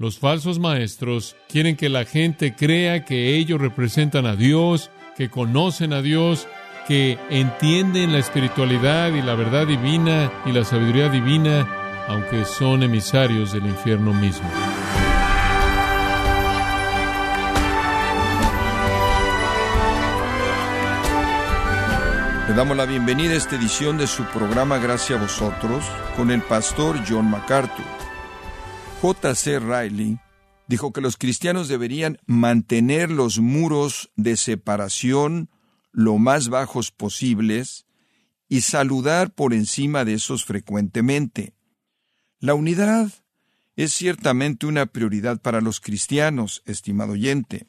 Los falsos maestros quieren que la gente crea que ellos representan a Dios, que conocen a Dios, que entienden la espiritualidad y la verdad divina y la sabiduría divina, aunque son emisarios del infierno mismo. Le damos la bienvenida a esta edición de su programa Gracias a vosotros con el pastor John MacArthur. J.C. Riley dijo que los cristianos deberían mantener los muros de separación lo más bajos posibles y saludar por encima de esos frecuentemente. La unidad es ciertamente una prioridad para los cristianos, estimado oyente,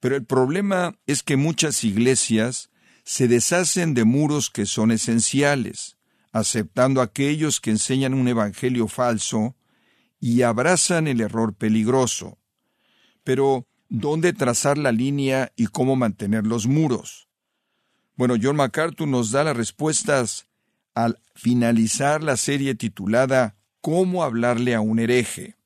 pero el problema es que muchas iglesias se deshacen de muros que son esenciales, aceptando a aquellos que enseñan un evangelio falso y abrazan el error peligroso. Pero, ¿dónde trazar la línea y cómo mantener los muros? Bueno, John MacArthur nos da las respuestas al finalizar la serie titulada ¿Cómo hablarle a un hereje?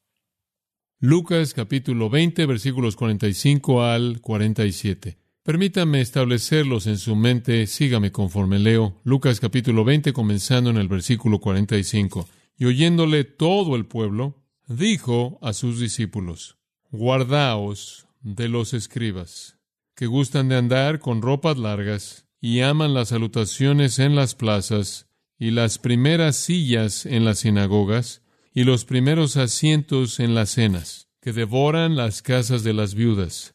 Lucas capítulo 20 versículos 45 al 47. Permítame establecerlos en su mente, sígame conforme leo. Lucas capítulo 20 comenzando en el versículo 45. Y oyéndole todo el pueblo, dijo a sus discípulos, Guardaos de los escribas, que gustan de andar con ropas largas y aman las salutaciones en las plazas, y las primeras sillas en las sinagogas, y los primeros asientos en las cenas, que devoran las casas de las viudas,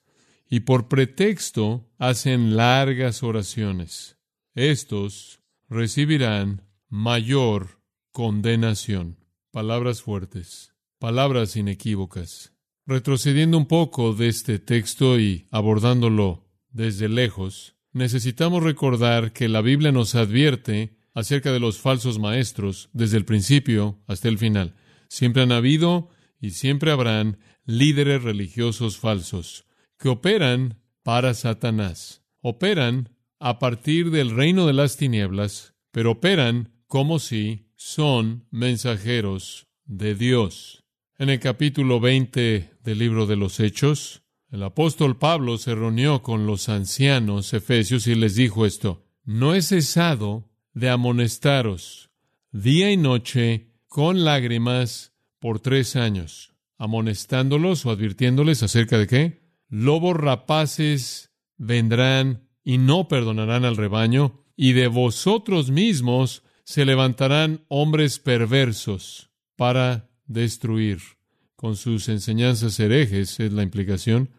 y por pretexto hacen largas oraciones. Estos recibirán mayor condenación. Palabras fuertes, palabras inequívocas. Retrocediendo un poco de este texto y abordándolo desde lejos, necesitamos recordar que la Biblia nos advierte acerca de los falsos maestros desde el principio hasta el final. Siempre han habido y siempre habrán líderes religiosos falsos que operan para Satanás. Operan a partir del reino de las tinieblas, pero operan como si son mensajeros de Dios. En el capítulo 20 del libro de los Hechos, el apóstol Pablo se reunió con los ancianos efesios y les dijo esto, no he cesado de amonestaros día y noche con lágrimas por tres años, amonestándolos o advirtiéndoles acerca de qué? Lobos rapaces vendrán y no perdonarán al rebaño, y de vosotros mismos se levantarán hombres perversos para destruir. Con sus enseñanzas herejes es la implicación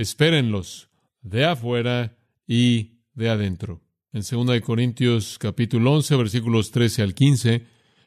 espérenlos de afuera y de adentro. En 2 Corintios capítulo 11 versículos 13 al 15,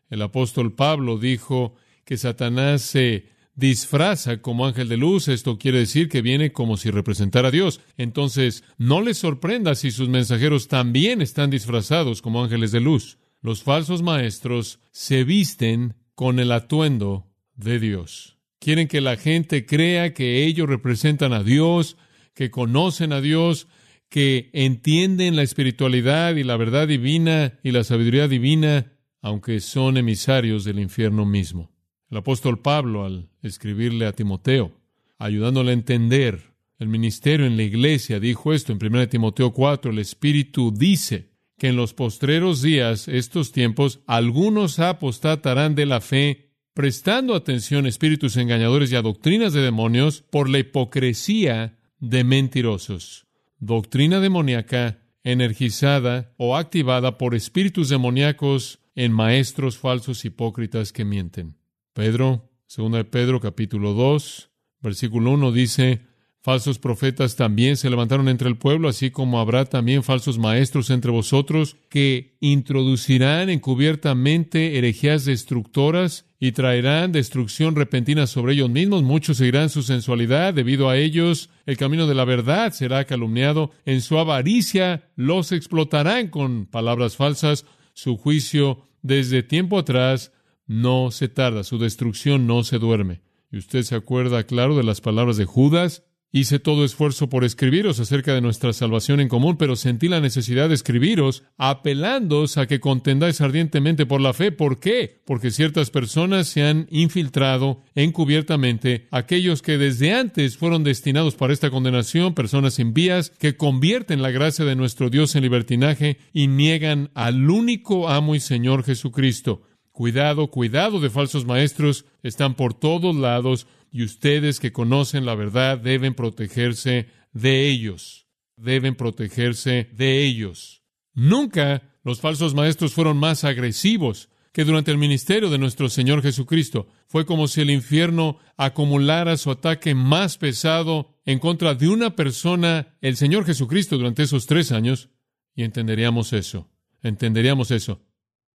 el apóstol Pablo dijo que Satanás se disfraza como ángel de luz, esto quiere decir que viene como si representara a Dios. Entonces, no les sorprenda si sus mensajeros también están disfrazados como ángeles de luz. Los falsos maestros se visten con el atuendo de Dios. Quieren que la gente crea que ellos representan a Dios, que conocen a Dios, que entienden la espiritualidad y la verdad divina y la sabiduría divina, aunque son emisarios del infierno mismo. El apóstol Pablo, al escribirle a Timoteo, ayudándole a entender el ministerio en la iglesia, dijo esto en 1 Timoteo 4, el Espíritu dice que en los postreros días, estos tiempos, algunos apostatarán de la fe prestando atención a espíritus engañadores y a doctrinas de demonios por la hipocresía de mentirosos. Doctrina demoníaca energizada o activada por espíritus demoníacos en maestros falsos hipócritas que mienten. Pedro, segunda de Pedro capítulo 2, versículo 1 dice, Falsos profetas también se levantaron entre el pueblo, así como habrá también falsos maestros entre vosotros que introducirán encubiertamente herejías destructoras y traerán destrucción repentina sobre ellos mismos. Muchos seguirán su sensualidad. Debido a ellos, el camino de la verdad será calumniado. En su avaricia los explotarán con palabras falsas. Su juicio desde tiempo atrás no se tarda. Su destrucción no se duerme. Y usted se acuerda, claro, de las palabras de Judas hice todo esfuerzo por escribiros acerca de nuestra salvación en común, pero sentí la necesidad de escribiros apelándoos a que contendáis ardientemente por la fe. ¿Por qué? Porque ciertas personas se han infiltrado encubiertamente, aquellos que desde antes fueron destinados para esta condenación, personas impías que convierten la gracia de nuestro Dios en libertinaje y niegan al único amo y Señor Jesucristo. Cuidado, cuidado de falsos maestros, están por todos lados y ustedes que conocen la verdad deben protegerse de ellos. Deben protegerse de ellos. Nunca los falsos maestros fueron más agresivos que durante el ministerio de nuestro Señor Jesucristo. Fue como si el infierno acumulara su ataque más pesado en contra de una persona, el Señor Jesucristo, durante esos tres años, y entenderíamos eso. Entenderíamos eso.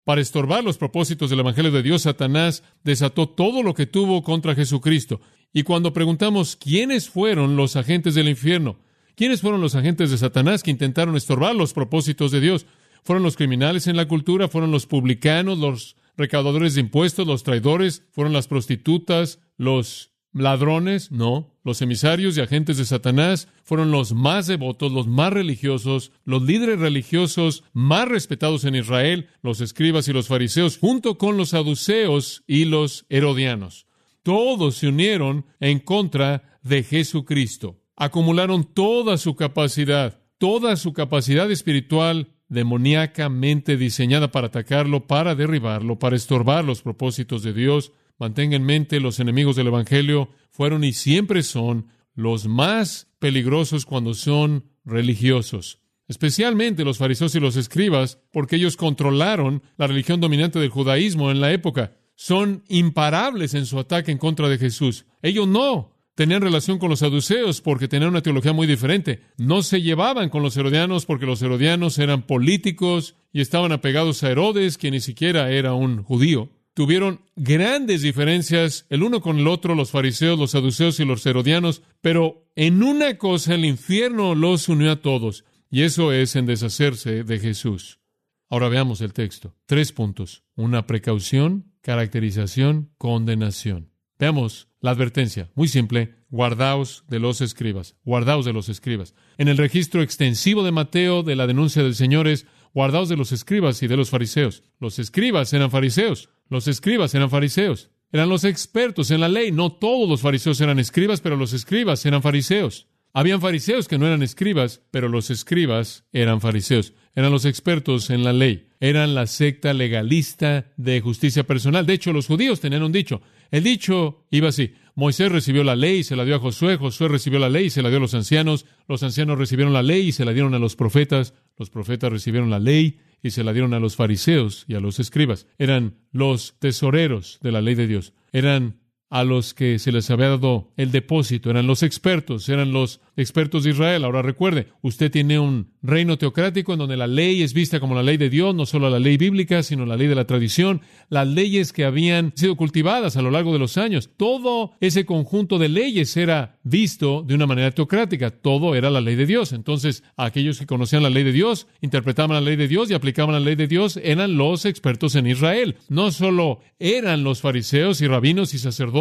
Para estorbar los propósitos del Evangelio de Dios, Satanás desató todo lo que tuvo contra Jesucristo. Y cuando preguntamos quiénes fueron los agentes del infierno, quiénes fueron los agentes de Satanás que intentaron estorbar los propósitos de Dios, fueron los criminales en la cultura, fueron los publicanos, los recaudadores de impuestos, los traidores, fueron las prostitutas, los ladrones, no. Los emisarios y agentes de Satanás fueron los más devotos, los más religiosos, los líderes religiosos más respetados en Israel, los escribas y los fariseos, junto con los saduceos y los herodianos. Todos se unieron en contra de Jesucristo. Acumularon toda su capacidad, toda su capacidad espiritual demoníacamente diseñada para atacarlo, para derribarlo, para estorbar los propósitos de Dios, Mantenga en mente, los enemigos del Evangelio fueron y siempre son los más peligrosos cuando son religiosos, especialmente los fariseos y los escribas, porque ellos controlaron la religión dominante del judaísmo en la época. Son imparables en su ataque en contra de Jesús. Ellos no tenían relación con los saduceos porque tenían una teología muy diferente. No se llevaban con los herodianos porque los herodianos eran políticos y estaban apegados a Herodes, quien ni siquiera era un judío tuvieron grandes diferencias el uno con el otro, los fariseos, los saduceos y los herodianos, pero en una cosa el infierno los unió a todos, y eso es en deshacerse de Jesús. Ahora veamos el texto. Tres puntos. Una precaución, caracterización, condenación. Veamos la advertencia. Muy simple. Guardaos de los escribas. Guardaos de los escribas. En el registro extensivo de Mateo de la denuncia del Señor es guardaos de los escribas y de los fariseos. Los escribas eran fariseos. Los escribas eran fariseos. Eran los expertos en la ley. No todos los fariseos eran escribas, pero los escribas eran fariseos. Habían fariseos que no eran escribas, pero los escribas eran fariseos. Eran los expertos en la ley. Eran la secta legalista de justicia personal. De hecho, los judíos tenían un dicho. El dicho iba así. Moisés recibió la ley y se la dio a Josué. Josué recibió la ley y se la dio a los ancianos. Los ancianos recibieron la ley y se la dieron a los profetas. Los profetas recibieron la ley y se la dieron a los fariseos y a los escribas. Eran los tesoreros de la ley de Dios. Eran a los que se les había dado el depósito, eran los expertos, eran los expertos de Israel. Ahora recuerde, usted tiene un reino teocrático en donde la ley es vista como la ley de Dios, no solo la ley bíblica, sino la ley de la tradición, las leyes que habían sido cultivadas a lo largo de los años. Todo ese conjunto de leyes era visto de una manera teocrática, todo era la ley de Dios. Entonces, aquellos que conocían la ley de Dios, interpretaban la ley de Dios y aplicaban la ley de Dios, eran los expertos en Israel. No solo eran los fariseos y rabinos y sacerdotes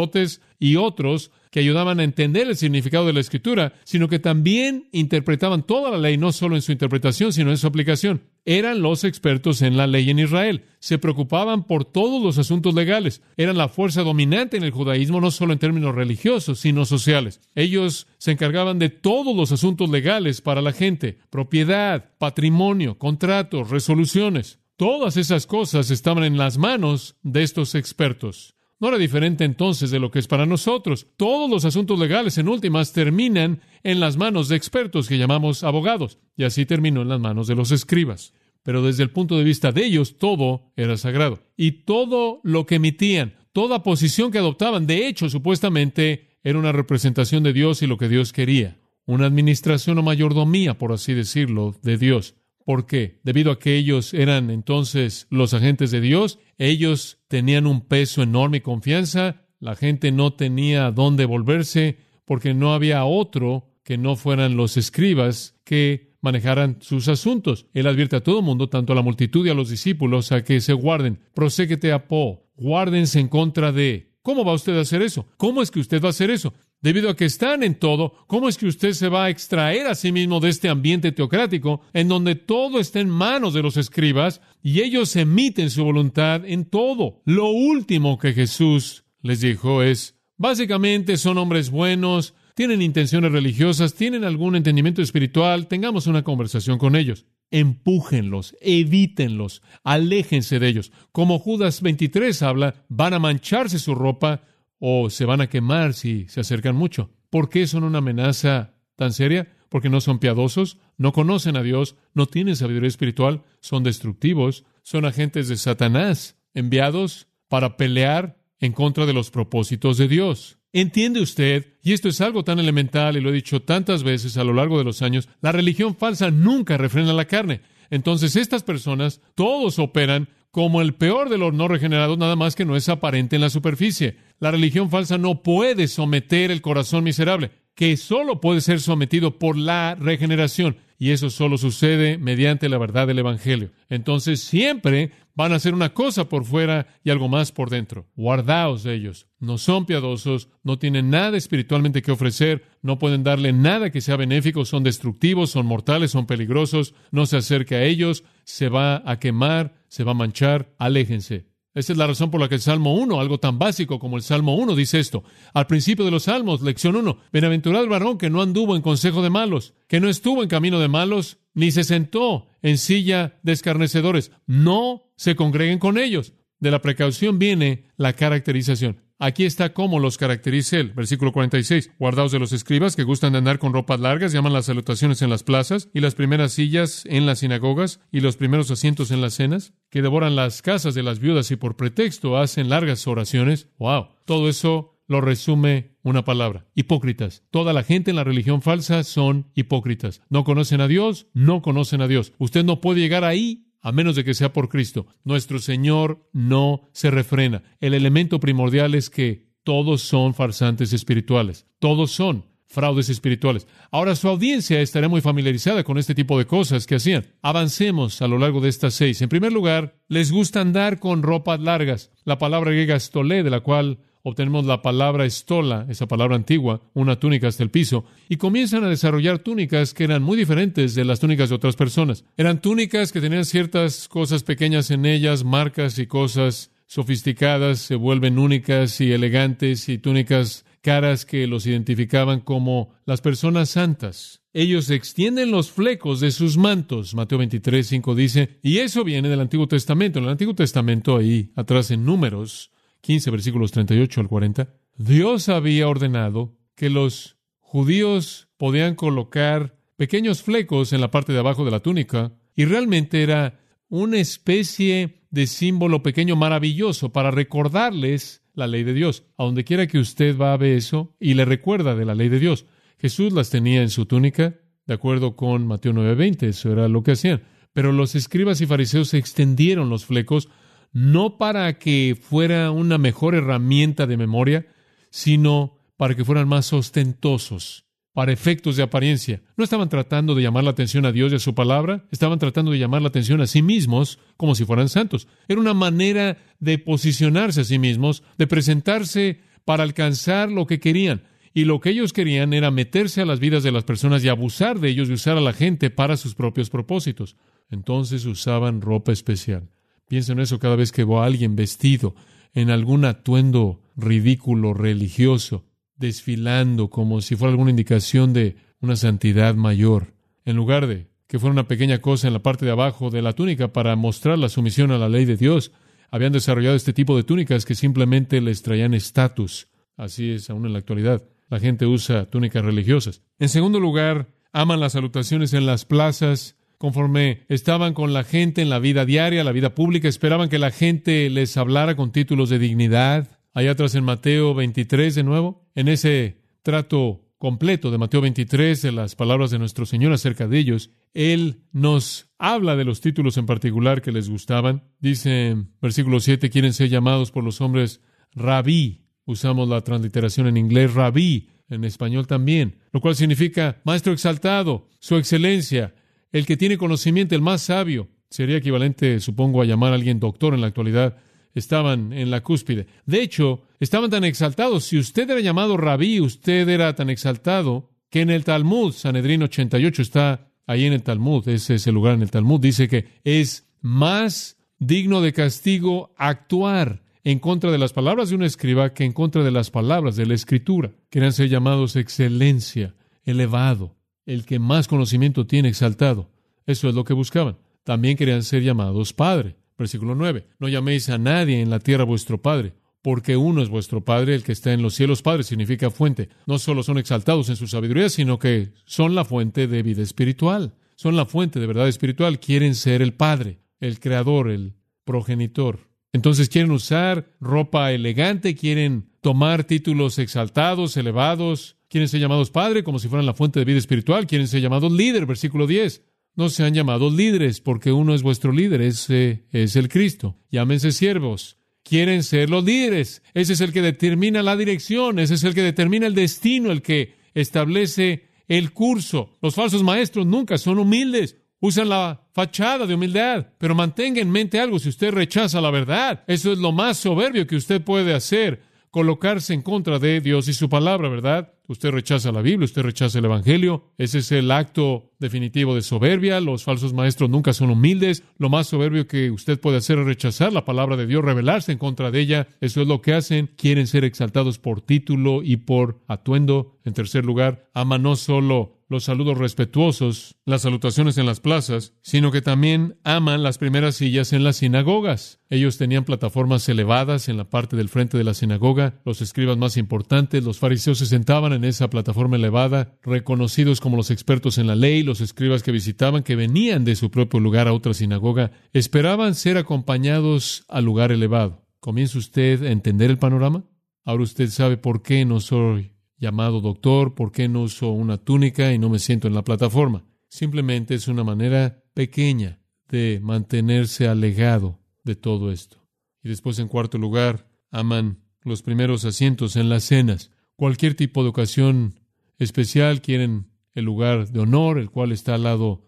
y otros que ayudaban a entender el significado de la escritura, sino que también interpretaban toda la ley, no solo en su interpretación, sino en su aplicación. Eran los expertos en la ley en Israel. Se preocupaban por todos los asuntos legales. Eran la fuerza dominante en el judaísmo, no solo en términos religiosos, sino sociales. Ellos se encargaban de todos los asuntos legales para la gente, propiedad, patrimonio, contratos, resoluciones. Todas esas cosas estaban en las manos de estos expertos. No era diferente entonces de lo que es para nosotros. Todos los asuntos legales en últimas terminan en las manos de expertos que llamamos abogados, y así terminó en las manos de los escribas. Pero desde el punto de vista de ellos, todo era sagrado. Y todo lo que emitían, toda posición que adoptaban, de hecho, supuestamente, era una representación de Dios y lo que Dios quería. Una administración o mayordomía, por así decirlo, de Dios. ¿Por qué? Debido a que ellos eran entonces los agentes de Dios, ellos tenían un peso enorme y confianza, la gente no tenía dónde volverse porque no había otro que no fueran los escribas que manejaran sus asuntos. Él advierte a todo mundo, tanto a la multitud y a los discípulos, a que se guarden. Proséguete a Po, guárdense en contra de. ¿Cómo va usted a hacer eso? ¿Cómo es que usted va a hacer eso? Debido a que están en todo, ¿cómo es que usted se va a extraer a sí mismo de este ambiente teocrático en donde todo está en manos de los escribas y ellos emiten su voluntad en todo? Lo último que Jesús les dijo es, básicamente son hombres buenos, tienen intenciones religiosas, tienen algún entendimiento espiritual, tengamos una conversación con ellos. Empújenlos, evítenlos, aléjense de ellos. Como Judas 23 habla, van a mancharse su ropa, o se van a quemar si se acercan mucho. ¿Por qué son una amenaza tan seria? Porque no son piadosos, no conocen a Dios, no tienen sabiduría espiritual, son destructivos, son agentes de Satanás, enviados para pelear en contra de los propósitos de Dios. ¿Entiende usted? Y esto es algo tan elemental y lo he dicho tantas veces a lo largo de los años, la religión falsa nunca refrena la carne. Entonces estas personas, todos operan como el peor de los no regenerados, nada más que no es aparente en la superficie. La religión falsa no puede someter el corazón miserable, que solo puede ser sometido por la regeneración. Y eso solo sucede mediante la verdad del Evangelio. Entonces siempre van a hacer una cosa por fuera y algo más por dentro. Guardaos de ellos. No son piadosos, no tienen nada espiritualmente que ofrecer, no pueden darle nada que sea benéfico, son destructivos, son mortales, son peligrosos. No se acerque a ellos, se va a quemar, se va a manchar. Aléjense. Esa es la razón por la que el Salmo 1, algo tan básico como el Salmo 1, dice esto. Al principio de los Salmos, lección 1, Bienaventurado el varón que no anduvo en consejo de malos, que no estuvo en camino de malos, ni se sentó en silla de escarnecedores. No se congreguen con ellos. De la precaución viene la caracterización. Aquí está cómo los caracteriza él. Versículo 46. Guardaos de los escribas que gustan de andar con ropas largas, llaman las salutaciones en las plazas y las primeras sillas en las sinagogas y los primeros asientos en las cenas, que devoran las casas de las viudas y por pretexto hacen largas oraciones. ¡Wow! Todo eso lo resume una palabra. Hipócritas. Toda la gente en la religión falsa son hipócritas. No conocen a Dios, no conocen a Dios. Usted no puede llegar ahí a menos de que sea por Cristo. Nuestro Señor no se refrena. El elemento primordial es que todos son farsantes espirituales. Todos son fraudes espirituales. Ahora su audiencia estará muy familiarizada con este tipo de cosas que hacían. Avancemos a lo largo de estas seis. En primer lugar, les gusta andar con ropas largas. La palabra griega stolé, de la cual obtenemos la palabra estola, esa palabra antigua, una túnica hasta el piso, y comienzan a desarrollar túnicas que eran muy diferentes de las túnicas de otras personas. Eran túnicas que tenían ciertas cosas pequeñas en ellas, marcas y cosas sofisticadas, se vuelven únicas y elegantes y túnicas caras que los identificaban como las personas santas. Ellos extienden los flecos de sus mantos. Mateo 23, 5 dice, y eso viene del Antiguo Testamento. En el Antiguo Testamento, ahí atrás en números, 15, versículos 38 al 40, Dios había ordenado que los judíos podían colocar pequeños flecos en la parte de abajo de la túnica y realmente era una especie de símbolo pequeño maravilloso para recordarles la ley de Dios. A donde quiera que usted va a ver eso y le recuerda de la ley de Dios. Jesús las tenía en su túnica, de acuerdo con Mateo 9:20, eso era lo que hacían. Pero los escribas y fariseos extendieron los flecos no para que fuera una mejor herramienta de memoria, sino para que fueran más ostentosos, para efectos de apariencia. No estaban tratando de llamar la atención a Dios y a su palabra, estaban tratando de llamar la atención a sí mismos como si fueran santos. Era una manera de posicionarse a sí mismos, de presentarse para alcanzar lo que querían. Y lo que ellos querían era meterse a las vidas de las personas y abusar de ellos y usar a la gente para sus propios propósitos. Entonces usaban ropa especial. Pienso en eso cada vez que veo a alguien vestido en algún atuendo ridículo religioso, desfilando como si fuera alguna indicación de una santidad mayor, en lugar de que fuera una pequeña cosa en la parte de abajo de la túnica para mostrar la sumisión a la ley de Dios. Habían desarrollado este tipo de túnicas que simplemente les traían estatus. Así es aún en la actualidad. La gente usa túnicas religiosas. En segundo lugar, aman las salutaciones en las plazas conforme estaban con la gente en la vida diaria, la vida pública, esperaban que la gente les hablara con títulos de dignidad. Allá atrás en Mateo 23 de nuevo, en ese trato completo de Mateo 23, de las palabras de nuestro Señor acerca de ellos, Él nos habla de los títulos en particular que les gustaban. Dice versículo 7, quieren ser llamados por los hombres rabí. Usamos la transliteración en inglés rabí, en español también, lo cual significa maestro exaltado, su excelencia, el que tiene conocimiento, el más sabio, sería equivalente, supongo, a llamar a alguien doctor en la actualidad, estaban en la cúspide. De hecho, Estaban tan exaltados. Si usted era llamado rabí, usted era tan exaltado que en el Talmud, Sanedrín 88 está ahí en el Talmud, ese es el lugar en el Talmud, dice que es más digno de castigo actuar en contra de las palabras de un escriba que en contra de las palabras de la escritura. Querían ser llamados excelencia, elevado, el que más conocimiento tiene exaltado. Eso es lo que buscaban. También querían ser llamados Padre. Versículo 9. No llaméis a nadie en la tierra vuestro Padre, porque uno es vuestro Padre, el que está en los cielos. Padre significa fuente. No solo son exaltados en su sabiduría, sino que son la fuente de vida espiritual. Son la fuente de verdad espiritual. Quieren ser el Padre, el Creador, el progenitor. Entonces quieren usar ropa elegante, quieren tomar títulos exaltados, elevados, quieren ser llamados Padre como si fueran la fuente de vida espiritual, quieren ser llamados líder, versículo 10. No sean llamados líderes porque uno es vuestro líder, ese es el Cristo. Llámense siervos. Quieren ser los líderes. Ese es el que determina la dirección, ese es el que determina el destino, el que establece el curso. Los falsos maestros nunca son humildes. Usan la fachada de humildad, pero mantenga en mente algo si usted rechaza la verdad. Eso es lo más soberbio que usted puede hacer, colocarse en contra de Dios y su palabra, ¿verdad? Usted rechaza la Biblia, usted rechaza el Evangelio. Ese es el acto definitivo de soberbia. Los falsos maestros nunca son humildes. Lo más soberbio que usted puede hacer es rechazar la palabra de Dios, rebelarse en contra de ella. Eso es lo que hacen. Quieren ser exaltados por título y por atuendo. En tercer lugar, aman no solo los saludos respetuosos, las salutaciones en las plazas, sino que también aman las primeras sillas en las sinagogas. Ellos tenían plataformas elevadas en la parte del frente de la sinagoga. Los escribas más importantes, los fariseos se sentaban en esa plataforma elevada, reconocidos como los expertos en la ley, los escribas que visitaban, que venían de su propio lugar a otra sinagoga, esperaban ser acompañados al lugar elevado. ¿Comienza usted a entender el panorama? Ahora usted sabe por qué no soy llamado doctor, ¿por qué no uso una túnica y no me siento en la plataforma? Simplemente es una manera pequeña de mantenerse alejado de todo esto. Y después, en cuarto lugar, aman los primeros asientos en las cenas. Cualquier tipo de ocasión especial quieren el lugar de honor, el cual está al lado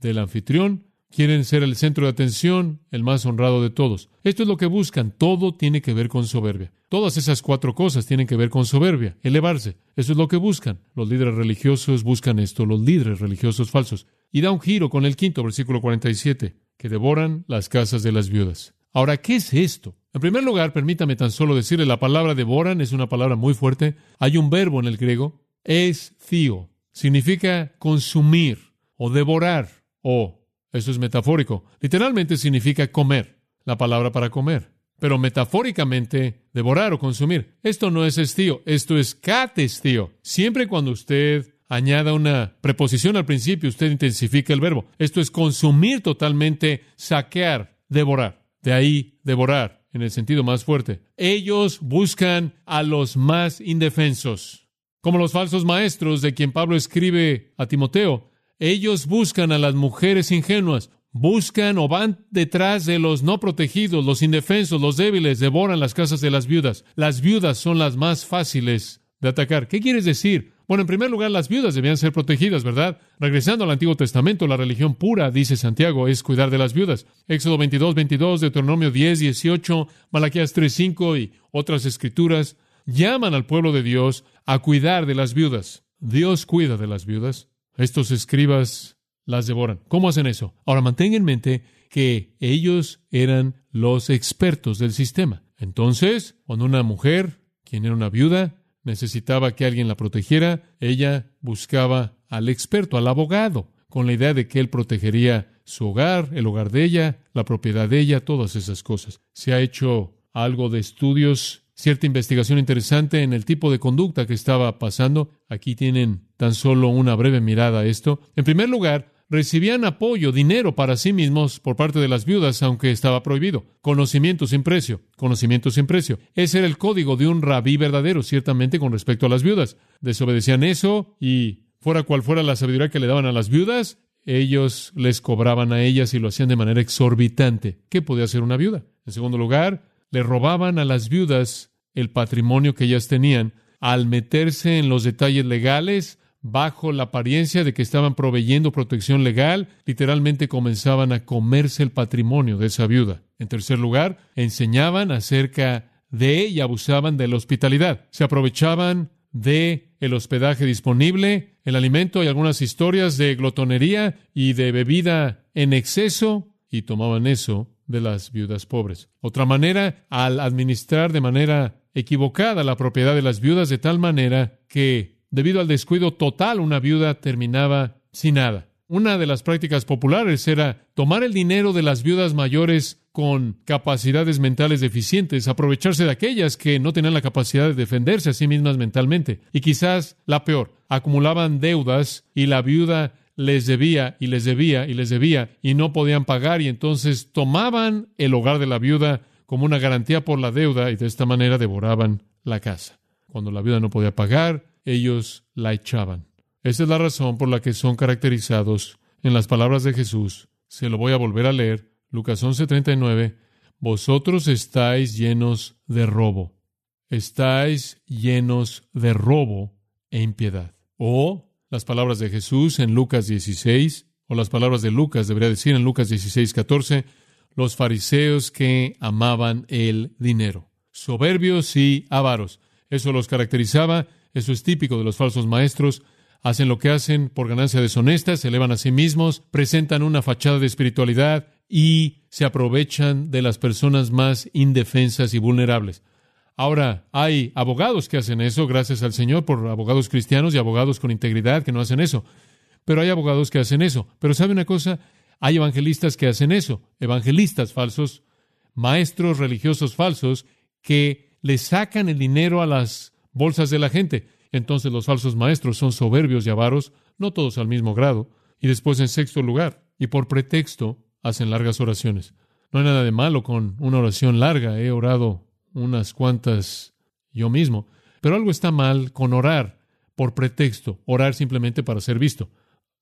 del anfitrión, Quieren ser el centro de atención, el más honrado de todos. Esto es lo que buscan. Todo tiene que ver con soberbia. Todas esas cuatro cosas tienen que ver con soberbia, elevarse. Eso es lo que buscan. Los líderes religiosos buscan esto, los líderes religiosos falsos. Y da un giro con el quinto versículo 47, que devoran las casas de las viudas. Ahora, ¿qué es esto? En primer lugar, permítame tan solo decirle, la palabra devoran es una palabra muy fuerte. Hay un verbo en el griego, es thio. Significa consumir o devorar o eso es metafórico. Literalmente significa comer, la palabra para comer. Pero metafóricamente, devorar o consumir. Esto no es estío, esto es catestío. Siempre cuando usted añada una preposición al principio, usted intensifica el verbo. Esto es consumir totalmente, saquear, devorar. De ahí, devorar, en el sentido más fuerte. Ellos buscan a los más indefensos. Como los falsos maestros de quien Pablo escribe a Timoteo, ellos buscan a las mujeres ingenuas, buscan o van detrás de los no protegidos, los indefensos, los débiles, devoran las casas de las viudas. Las viudas son las más fáciles de atacar. ¿Qué quieres decir? Bueno, en primer lugar, las viudas debían ser protegidas, ¿verdad? Regresando al Antiguo Testamento, la religión pura, dice Santiago, es cuidar de las viudas. Éxodo 22, 22, Deuteronomio 10, 18, Malaquías 3, 5 y otras escrituras llaman al pueblo de Dios a cuidar de las viudas. Dios cuida de las viudas. Estos escribas las devoran. ¿Cómo hacen eso? Ahora mantengan en mente que ellos eran los expertos del sistema. Entonces, cuando una mujer, quien era una viuda, necesitaba que alguien la protegiera, ella buscaba al experto, al abogado, con la idea de que él protegería su hogar, el hogar de ella, la propiedad de ella, todas esas cosas. Se ha hecho algo de estudios cierta investigación interesante en el tipo de conducta que estaba pasando. Aquí tienen tan solo una breve mirada a esto. En primer lugar, recibían apoyo, dinero para sí mismos por parte de las viudas, aunque estaba prohibido. Conocimiento sin precio, conocimiento sin precio. Ese era el código de un rabí verdadero, ciertamente, con respecto a las viudas. Desobedecían eso y fuera cual fuera la sabiduría que le daban a las viudas, ellos les cobraban a ellas y lo hacían de manera exorbitante. ¿Qué podía hacer una viuda? En segundo lugar, le robaban a las viudas el patrimonio que ellas tenían al meterse en los detalles legales bajo la apariencia de que estaban proveyendo protección legal, literalmente comenzaban a comerse el patrimonio de esa viuda. En tercer lugar, enseñaban acerca de y abusaban de la hospitalidad. Se aprovechaban de el hospedaje disponible, el alimento y algunas historias de glotonería y de bebida en exceso y tomaban eso de las viudas pobres. Otra manera, al administrar de manera equivocada la propiedad de las viudas de tal manera que, debido al descuido total, una viuda terminaba sin nada. Una de las prácticas populares era tomar el dinero de las viudas mayores con capacidades mentales deficientes, aprovecharse de aquellas que no tenían la capacidad de defenderse a sí mismas mentalmente. Y quizás la peor, acumulaban deudas y la viuda les debía y les debía y les debía y no podían pagar y entonces tomaban el hogar de la viuda como una garantía por la deuda y de esta manera devoraban la casa. Cuando la viuda no podía pagar, ellos la echaban. Esa es la razón por la que son caracterizados en las palabras de Jesús. Se lo voy a volver a leer. Lucas 11:39. Vosotros estáis llenos de robo. Estáis llenos de robo e impiedad. O las palabras de Jesús en Lucas 16, o las palabras de Lucas, debería decir en Lucas 16, 14, los fariseos que amaban el dinero, soberbios y avaros. Eso los caracterizaba, eso es típico de los falsos maestros, hacen lo que hacen por ganancia deshonesta, se elevan a sí mismos, presentan una fachada de espiritualidad y se aprovechan de las personas más indefensas y vulnerables. Ahora, hay abogados que hacen eso, gracias al Señor, por abogados cristianos y abogados con integridad que no hacen eso. Pero hay abogados que hacen eso. Pero ¿sabe una cosa? Hay evangelistas que hacen eso, evangelistas falsos, maestros religiosos falsos, que le sacan el dinero a las bolsas de la gente. Entonces los falsos maestros son soberbios y avaros, no todos al mismo grado. Y después, en sexto lugar, y por pretexto, hacen largas oraciones. No hay nada de malo con una oración larga. He orado unas cuantas yo mismo, pero algo está mal con orar por pretexto, orar simplemente para ser visto.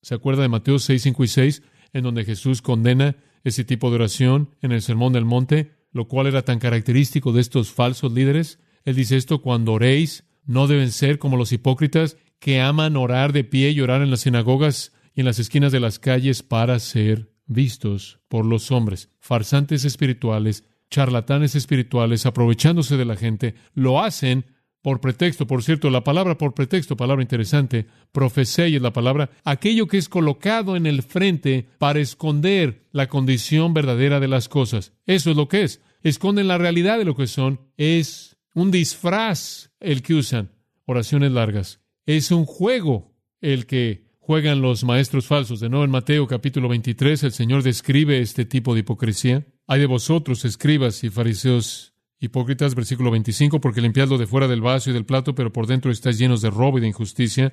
¿Se acuerda de Mateo 6, 5 y 6, en donde Jesús condena ese tipo de oración en el Sermón del Monte, lo cual era tan característico de estos falsos líderes? Él dice esto, cuando oréis, no deben ser como los hipócritas que aman orar de pie y orar en las sinagogas y en las esquinas de las calles para ser vistos por los hombres, farsantes espirituales, charlatanes espirituales, aprovechándose de la gente, lo hacen por pretexto. Por cierto, la palabra por pretexto, palabra interesante, profecía la palabra, aquello que es colocado en el frente para esconder la condición verdadera de las cosas. Eso es lo que es. Esconden la realidad de lo que son. Es un disfraz el que usan. Oraciones largas. Es un juego el que juegan los maestros falsos. De nuevo en Mateo capítulo 23 el Señor describe este tipo de hipocresía. Hay de vosotros, escribas y fariseos hipócritas, versículo 25, porque limpiad lo de fuera del vaso y del plato, pero por dentro estáis llenos de robo y de injusticia.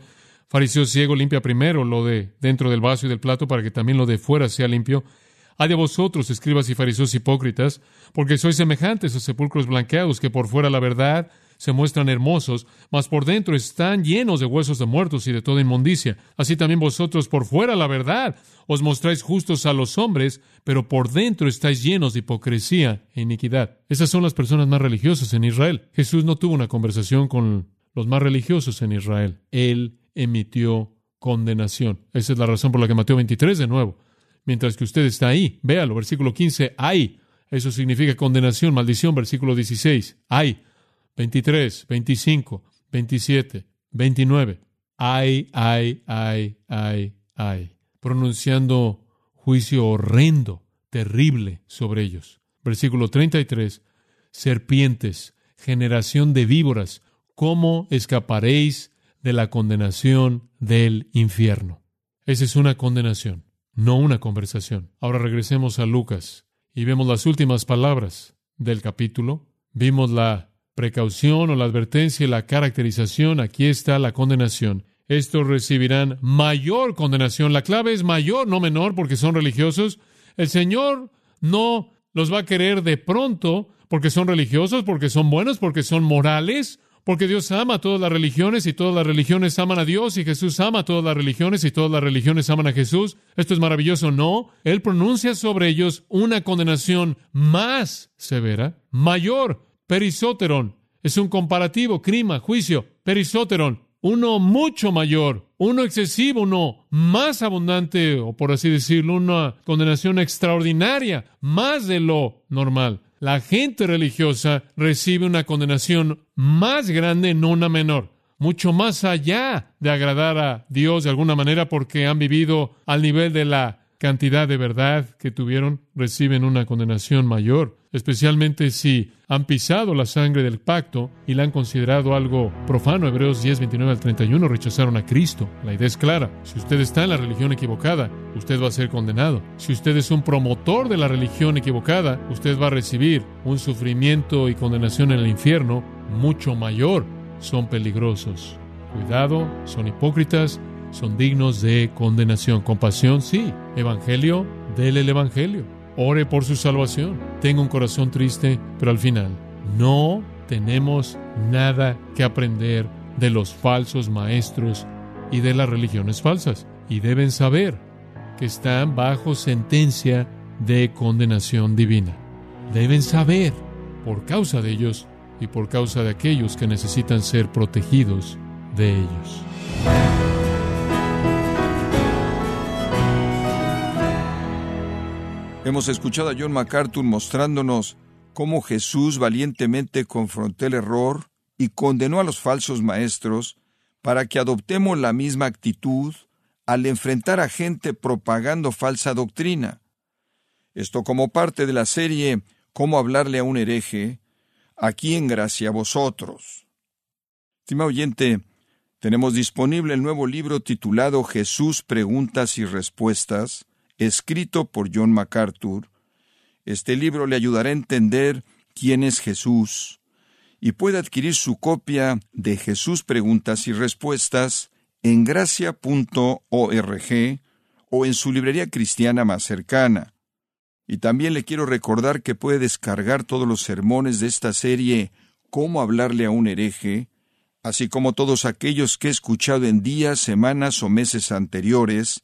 Fariseo ciego, limpia primero lo de dentro del vaso y del plato, para que también lo de fuera sea limpio. Hay de vosotros, escribas y fariseos hipócritas, porque sois semejantes a sepulcros blanqueados, que por fuera la verdad se muestran hermosos, mas por dentro están llenos de huesos de muertos y de toda inmundicia. Así también vosotros por fuera la verdad os mostráis justos a los hombres, pero por dentro estáis llenos de hipocresía e iniquidad. Esas son las personas más religiosas en Israel. Jesús no tuvo una conversación con los más religiosos en Israel. Él emitió condenación. Esa es la razón por la que Mateo 23 de nuevo mientras que usted está ahí. Véalo, versículo 15, hay. Eso significa condenación, maldición, versículo 16, hay. 23, 25, 27, 29, hay, hay, hay, hay, hay. Pronunciando juicio horrendo, terrible sobre ellos. Versículo 33, serpientes, generación de víboras, ¿cómo escaparéis de la condenación del infierno? Esa es una condenación no una conversación. Ahora regresemos a Lucas y vemos las últimas palabras del capítulo. Vimos la precaución o la advertencia y la caracterización. Aquí está la condenación. Estos recibirán mayor condenación. La clave es mayor, no menor, porque son religiosos. El Señor no los va a querer de pronto porque son religiosos, porque son buenos, porque son morales, porque Dios ama a todas las religiones y todas las religiones aman a Dios y Jesús ama a todas las religiones y todas las religiones aman a Jesús. Esto es maravilloso. No, Él pronuncia sobre ellos una condenación más severa, mayor, perisóteron. Es un comparativo, crima, juicio, perisóteron. Uno mucho mayor, uno excesivo, uno más abundante, o por así decirlo, una condenación extraordinaria, más de lo normal. La gente religiosa recibe una condenación más grande, no una menor, mucho más allá de agradar a Dios de alguna manera porque han vivido al nivel de la cantidad de verdad que tuvieron, reciben una condenación mayor, especialmente si han pisado la sangre del pacto y la han considerado algo profano. Hebreos 10, 29 al 31 rechazaron a Cristo. La idea es clara. Si usted está en la religión equivocada, usted va a ser condenado. Si usted es un promotor de la religión equivocada, usted va a recibir un sufrimiento y condenación en el infierno mucho mayor. Son peligrosos. Cuidado, son hipócritas, son dignos de condenación. Compasión, sí. Evangelio, dele el Evangelio. Ore por su salvación. Tenga un corazón triste, pero al final no tenemos nada que aprender de los falsos maestros y de las religiones falsas. Y deben saber que están bajo sentencia de condenación divina. Deben saber, por causa de ellos y por causa de aquellos que necesitan ser protegidos de ellos. Hemos escuchado a John MacArthur mostrándonos cómo Jesús valientemente confrontó el error y condenó a los falsos maestros para que adoptemos la misma actitud al enfrentar a gente propagando falsa doctrina. Esto como parte de la serie Cómo hablarle a un hereje, aquí en Gracia a vosotros. Estimado oyente, tenemos disponible el nuevo libro titulado Jesús Preguntas y Respuestas, escrito por John MacArthur. Este libro le ayudará a entender quién es Jesús y puede adquirir su copia de Jesús Preguntas y Respuestas en gracia.org o en su librería cristiana más cercana. Y también le quiero recordar que puede descargar todos los sermones de esta serie Cómo hablarle a un hereje, así como todos aquellos que he escuchado en días, semanas o meses anteriores,